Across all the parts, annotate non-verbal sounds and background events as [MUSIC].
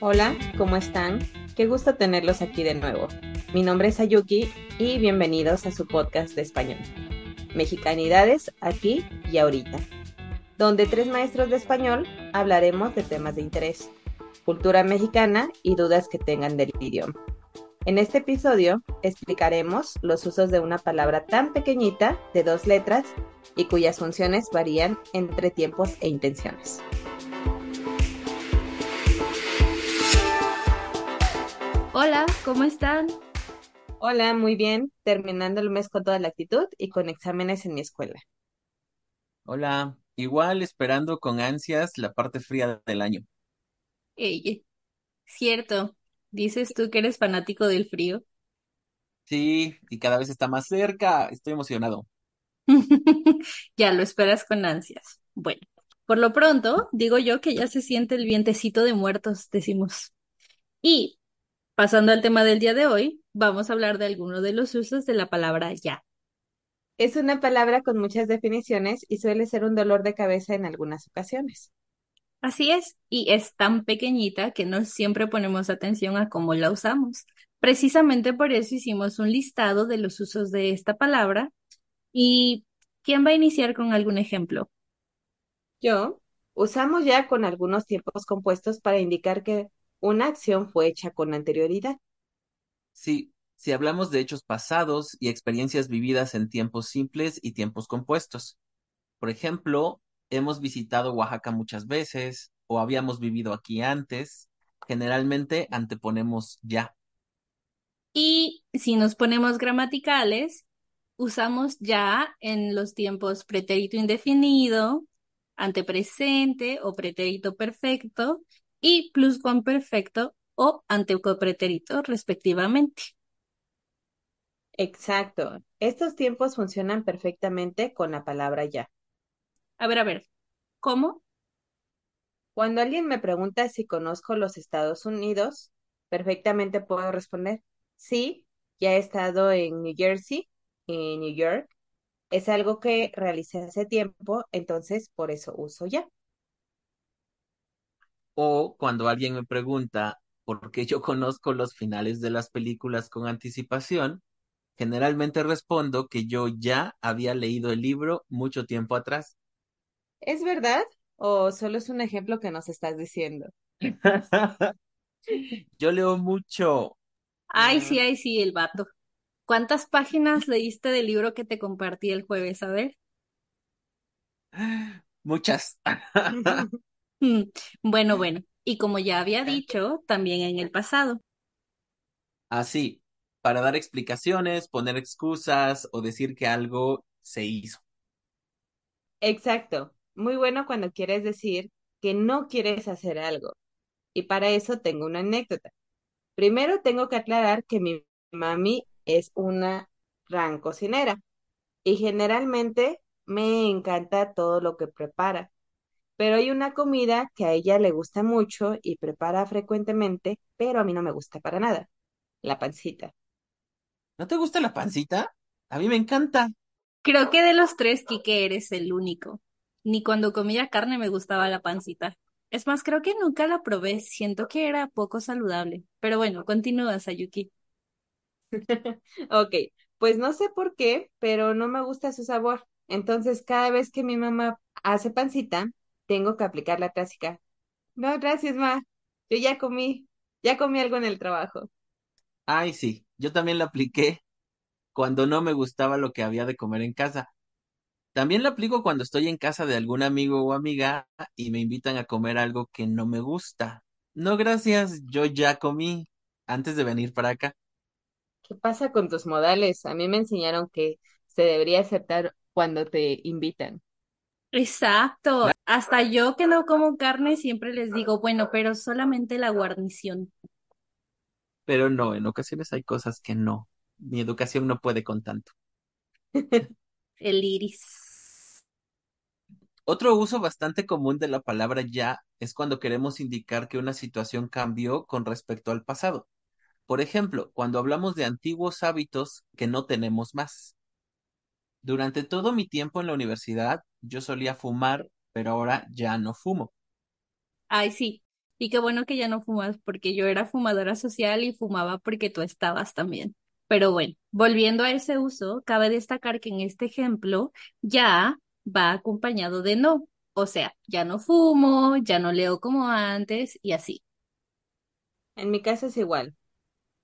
Hola, ¿cómo están? Qué gusto tenerlos aquí de nuevo. Mi nombre es Ayuki y bienvenidos a su podcast de español. Mexicanidades aquí y ahorita, donde tres maestros de español hablaremos de temas de interés, cultura mexicana y dudas que tengan del idioma. En este episodio explicaremos los usos de una palabra tan pequeñita de dos letras y cuyas funciones varían entre tiempos e intenciones. Hola, ¿cómo están? Hola, muy bien, terminando el mes con toda la actitud y con exámenes en mi escuela. Hola, igual esperando con ansias la parte fría del año. Ey, cierto, dices tú que eres fanático del frío. Sí, y cada vez está más cerca, estoy emocionado. [LAUGHS] Ya lo esperas con ansias. Bueno, por lo pronto, digo yo que ya se siente el vientecito de muertos, decimos. Y pasando al tema del día de hoy, vamos a hablar de algunos de los usos de la palabra ya. Es una palabra con muchas definiciones y suele ser un dolor de cabeza en algunas ocasiones. Así es, y es tan pequeñita que no siempre ponemos atención a cómo la usamos. Precisamente por eso hicimos un listado de los usos de esta palabra. ¿Y quién va a iniciar con algún ejemplo? Yo usamos ya con algunos tiempos compuestos para indicar que una acción fue hecha con anterioridad. Sí, si hablamos de hechos pasados y experiencias vividas en tiempos simples y tiempos compuestos. Por ejemplo, hemos visitado Oaxaca muchas veces o habíamos vivido aquí antes. Generalmente anteponemos ya. Y si nos ponemos gramaticales, usamos ya en los tiempos pretérito indefinido, antepresente o pretérito perfecto y pluscuamperfecto o antecopretérito respectivamente. Exacto. Estos tiempos funcionan perfectamente con la palabra ya. A ver, a ver, ¿cómo? Cuando alguien me pregunta si conozco los Estados Unidos, perfectamente puedo responder, sí, ya he estado en New Jersey, en New York. Es algo que realicé hace tiempo, entonces por eso uso ya. O cuando alguien me pregunta por qué yo [LAUGHS] conozco los finales de las películas con anticipación, generalmente respondo que yo ya había leído el libro mucho tiempo atrás. ¿Es verdad o solo es un ejemplo que nos estás diciendo? [LAUGHS] Yo leo mucho. Ay, sí, ay, sí, el vato. ¿Cuántas páginas leíste del libro que te compartí el jueves? A ver. [GASPS] Muchas. [LAUGHS] Mm, Bueno, bueno. Y como ya había dicho, también en el pasado. Así, para dar explicaciones, poner excusas o decir que algo se hizo. Exacto. Muy bueno cuando quieres decir que no quieres hacer algo. Y para eso tengo una anécdota. Primero tengo que aclarar que mi mami es una gran cocinera y generalmente me encanta todo lo que prepara. Pero hay una comida que a ella le gusta mucho y prepara frecuentemente, pero a mí no me gusta para nada, la pancita. ¿No te gusta la pancita? A mí me encanta. Creo que de los tres, Quique, eres el único. Ni cuando comía carne me gustaba la pancita. Es más, creo que nunca la probé. Siento que era poco saludable. Pero bueno, continúa, Sayuki. [LAUGHS] Ok, pues no sé por qué, pero no me gusta su sabor. Entonces, cada vez que mi mamá hace pancita, tengo que aplicar la clásica. No, gracias, ma. Yo ya comí, ya comí algo en el trabajo. Ay, sí, yo también la apliqué cuando no me gustaba lo que había de comer en casa. También la aplico cuando estoy en casa de algún amigo o amiga y me invitan a comer algo que no me gusta. No, gracias, yo ya comí antes de venir para acá. ¿Qué pasa con tus modales? A mí me enseñaron que se debería aceptar cuando te invitan. Exacto. Hasta yo que no como carne siempre les digo, bueno, pero solamente la guarnición. Pero no, en ocasiones hay cosas que no. Mi educación no puede con tanto. [LAUGHS] El iris. Otro uso bastante común de la palabra ya es cuando queremos indicar que una situación cambió con respecto al pasado. Por ejemplo, cuando hablamos de antiguos hábitos que no tenemos más. Durante todo mi tiempo en la universidad, yo solía fumar, pero ahora ya no fumo. Ay, sí. Y qué bueno que ya no fumas, porque yo era fumadora social y fumaba porque tú estabas también. Pero bueno, volviendo a ese uso, cabe destacar que en este ejemplo ya va acompañado de no. O sea, ya no fumo, ya no leo como antes y así. En mi caso es igual.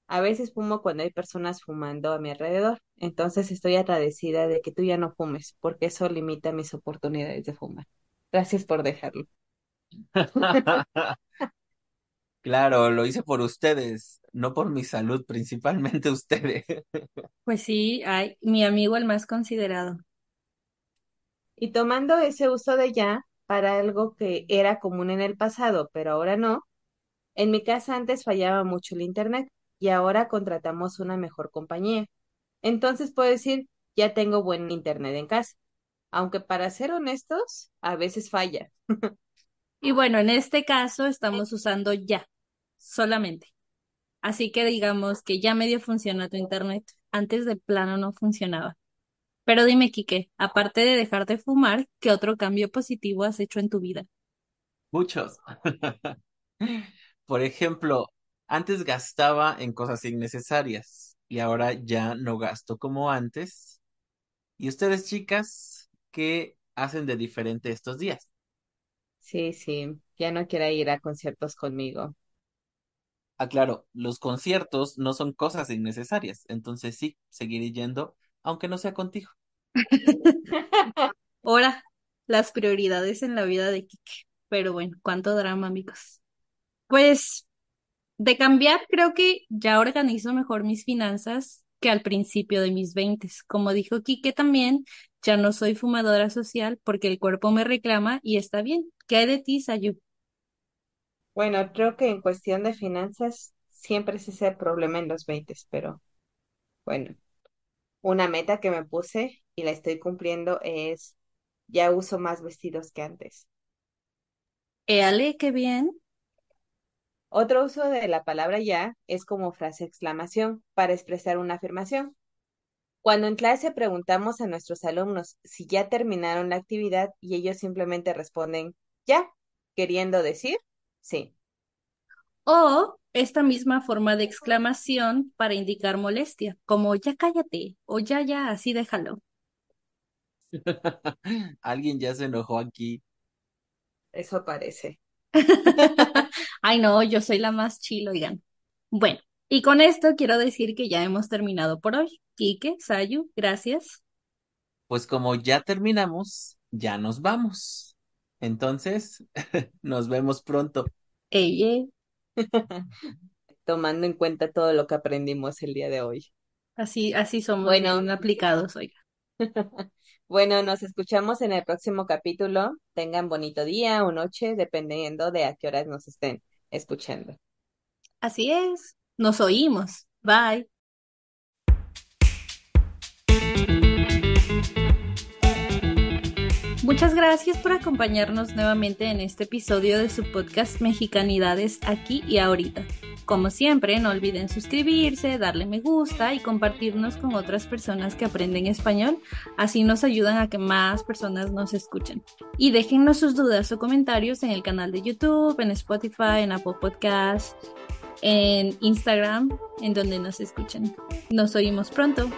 A veces fumo cuando hay personas fumando a mi alrededor. Entonces estoy agradecida de que tú ya no fumes, porque eso limita mis oportunidades de fumar. Gracias por dejarlo. [LAUGHS] Claro, lo hice por ustedes, no por mi salud, principalmente [LAUGHS] ustedes. Pues sí, ay, mi amigo el más considerado. Y tomando ese uso de ya para algo que era común en el pasado, pero ahora no, en mi casa antes fallaba mucho el internet y ahora contratamos una mejor compañía. Entonces puedo decir, ya tengo buen internet en casa, aunque para ser honestos, a veces falla. Y bueno, en este caso estamos usando ya, solamente. Así que digamos que ya medio funciona tu internet. Antes de plano no funcionaba. Pero dime, Quique, aparte de dejar de fumar, ¿qué otro cambio positivo has hecho en tu vida? Muchos. [LAUGHS] Por ejemplo, antes gastaba en cosas innecesarias y ahora ya no gasto como antes. ¿Y ustedes, chicas, qué hacen de diferente estos días? Sí, sí, ya no quiera ir a conciertos conmigo. Ah, claro, los conciertos no son cosas innecesarias, entonces sí, seguiré yendo, aunque no sea contigo. [LAUGHS] Ahora, las prioridades en la vida de Quique. Pero bueno, cuánto drama, amigos. Pues de cambiar, creo que ya organizo mejor mis finanzas que al principio de mis veintes. Como dijo Quique también, ya no soy fumadora social porque el cuerpo me reclama y está bien. ¿Qué hay de ti, Sayu? Bueno, creo que en cuestión de finanzas siempre es ese problema en los 20, pero bueno, una meta que me puse y la estoy cumpliendo es ya uso más vestidos que antes. Éale, qué bien. Otro uso de la palabra ya es como frase exclamación para expresar una afirmación. Cuando en clase preguntamos a nuestros alumnos si ya terminaron la actividad y ellos simplemente responden ya, queriendo decir sí. O esta misma forma de exclamación para indicar molestia, como ya cállate o ya, ya, así déjalo. [LAUGHS] Alguien ya se enojó aquí. Eso parece. [LAUGHS] Ay, no, yo soy la más chilo, oigan. Bueno, y con esto quiero decir que ya hemos terminado por hoy. Quique, Sayu, gracias. Pues como ya terminamos, ya nos vamos. Entonces, [LAUGHS] nos vemos pronto. Eye, [LAUGHS] Tomando en cuenta todo lo que aprendimos el día de hoy. así, así somos Bueno, bien aplicados, oiga. [LAUGHS] bueno, nos escuchamos en el próximo capítulo. Tengan bonito día o noche, dependiendo de a qué horas nos estén escuchando. Así es. Nos oímos. Bye. Muchas gracias por acompañarnos nuevamente en este episodio de su podcast Mexicanidades aquí y ahorita. Como siempre, no olviden suscribirse, darle me gusta y compartirnos con otras personas que aprenden español. Así nos ayudan a que más personas nos escuchen. Y déjennos sus dudas o comentarios en el canal de YouTube, en Spotify, en Apple Podcasts, en Instagram, en donde nos escuchen. Nos oímos pronto.